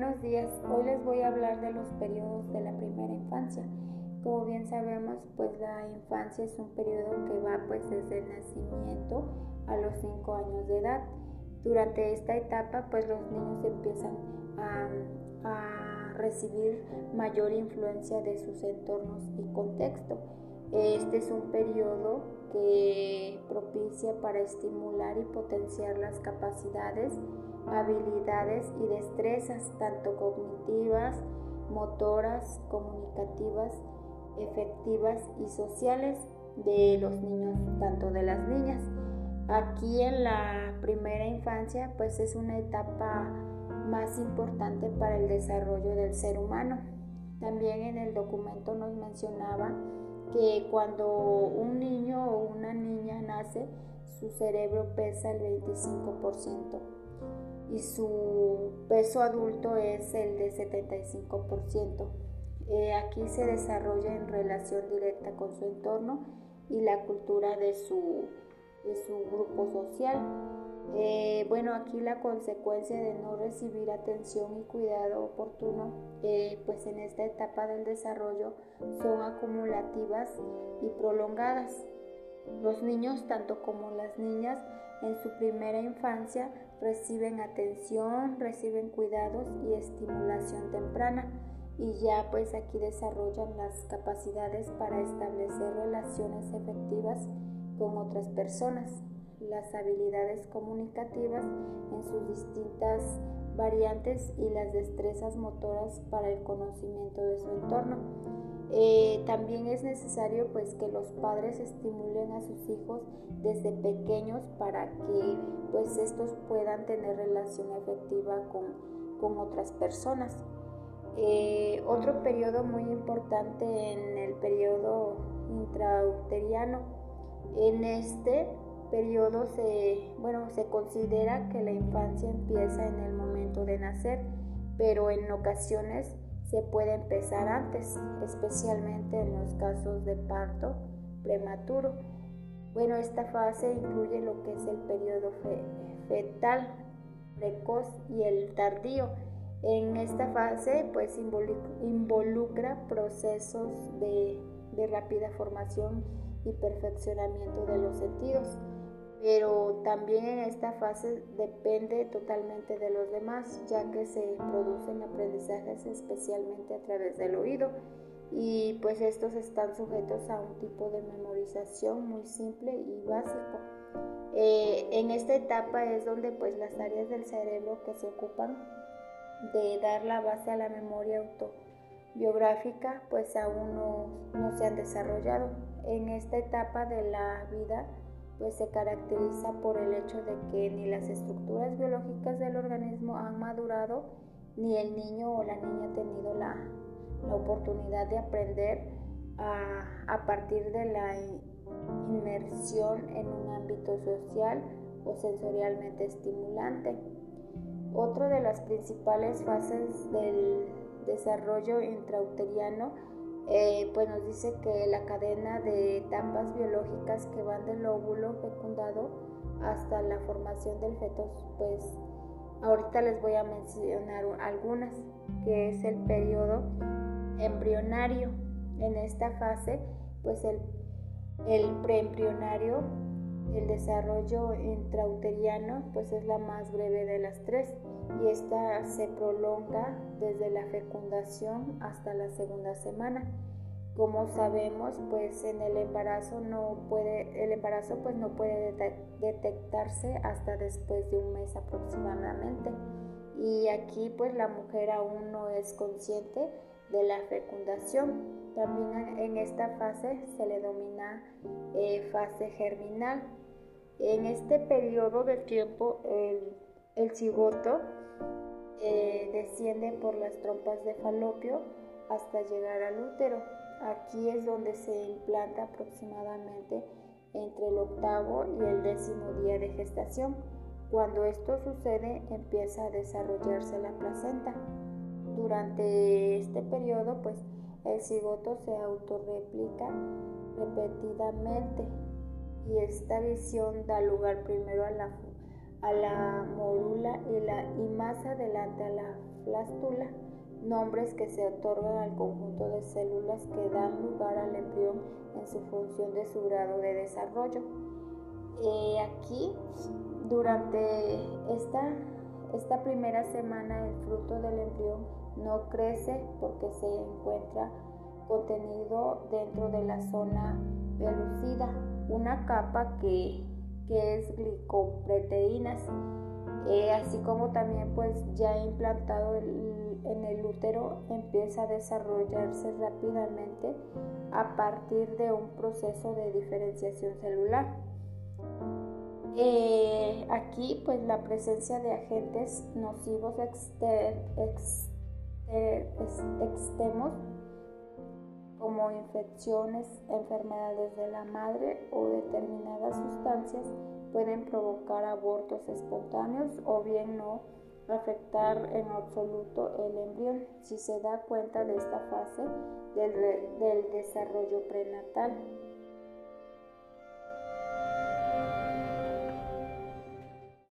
buenos días. Hoy les voy a hablar de los periodos de la primera infancia. Como bien sabemos, pues la infancia es un periodo que va pues desde el nacimiento a los 5 años de edad. Durante esta etapa pues los niños empiezan a, a recibir mayor influencia de sus entornos y contexto. Este es un periodo que propicia para estimular y potenciar las capacidades, habilidades y destrezas, tanto cognitivas, motoras, comunicativas, efectivas y sociales de los niños, tanto de las niñas. Aquí en la primera infancia, pues es una etapa más importante para el desarrollo del ser humano. También en el documento nos mencionaba que cuando un niño o una niña nace, su cerebro pesa el 25% y su peso adulto es el de 75%. Eh, aquí se desarrolla en relación directa con su entorno y la cultura de su, de su grupo social. Eh, bueno, aquí la consecuencia de no recibir atención y cuidado oportuno, eh, pues en esta etapa del desarrollo son acumulativas y prolongadas. Los niños, tanto como las niñas, en su primera infancia reciben atención, reciben cuidados y estimulación temprana y ya pues aquí desarrollan las capacidades para establecer relaciones efectivas con otras personas las habilidades comunicativas en sus distintas variantes y las destrezas motoras para el conocimiento de su entorno. Eh, también es necesario pues que los padres estimulen a sus hijos desde pequeños para que pues estos puedan tener relación efectiva con, otras personas. Eh, otro periodo muy importante en el periodo intrauteriano. En este periodo se, bueno, se considera que la infancia empieza en el momento de nacer, pero en ocasiones se puede empezar antes, especialmente en los casos de parto prematuro. Bueno, esta fase incluye lo que es el periodo fetal, precoz y el tardío. En esta fase pues involucra procesos de, de rápida formación y perfeccionamiento de los sentidos pero también en esta fase depende totalmente de los demás, ya que se producen aprendizajes especialmente a través del oído y pues estos están sujetos a un tipo de memorización muy simple y básico. Eh, en esta etapa es donde pues las áreas del cerebro que se ocupan de dar la base a la memoria autobiográfica pues aún no, no se han desarrollado. En esta etapa de la vida pues se caracteriza por el hecho de que ni las estructuras biológicas del organismo han madurado, ni el niño o la niña ha tenido la, oportunidad de aprender a, a, partir de la inmersión en un ámbito social o sensorialmente estimulante. Otra de las principales fases del desarrollo intrauteriano eh, pues nos dice que la cadena de etapas biológicas que van del óvulo fecundado hasta la formación del feto, pues ahorita les voy a mencionar algunas, que es el periodo embrionario. En esta fase, pues el, el preembrionario, el desarrollo intrauteriano, pues es la más breve de las tres y esta se prolonga desde la fecundación hasta la segunda semana. Como sabemos, pues en el embarazo no puede el embarazo pues no puede detectarse hasta después de un mes aproximadamente. Y aquí pues la mujer aún no es consciente de la fecundación. También en esta fase se le denomina eh, fase germinal. En este periodo de tiempo el, el cigoto eh, desciende por las trompas de falopio hasta llegar al útero. Aquí es donde se implanta aproximadamente entre el octavo y el décimo día de gestación. Cuando esto sucede empieza a desarrollarse la placenta. Durante este periodo pues el cigoto se autorreplica repetidamente y esta visión da lugar primero a la a la morula y, la, y más adelante a la flástula, nombres que se otorgan al conjunto de células que dan lugar al embrión en su función de su grado de desarrollo. Eh, aquí, durante esta, esta primera semana, el fruto del embrión no crece porque se encuentra contenido dentro de la zona pelucida, una capa que, es glicoproteínas, eh, así como también pues ya implantado en el útero empieza a desarrollarse rápidamente a partir de un proceso de diferenciación celular. Eh, aquí pues la presencia de agentes nocivos externos como infecciones, enfermedades de la madre o determinadas sustancias pueden provocar abortos espontáneos o bien no afectar en absoluto el embrión si se da cuenta de esta fase del, del desarrollo prenatal.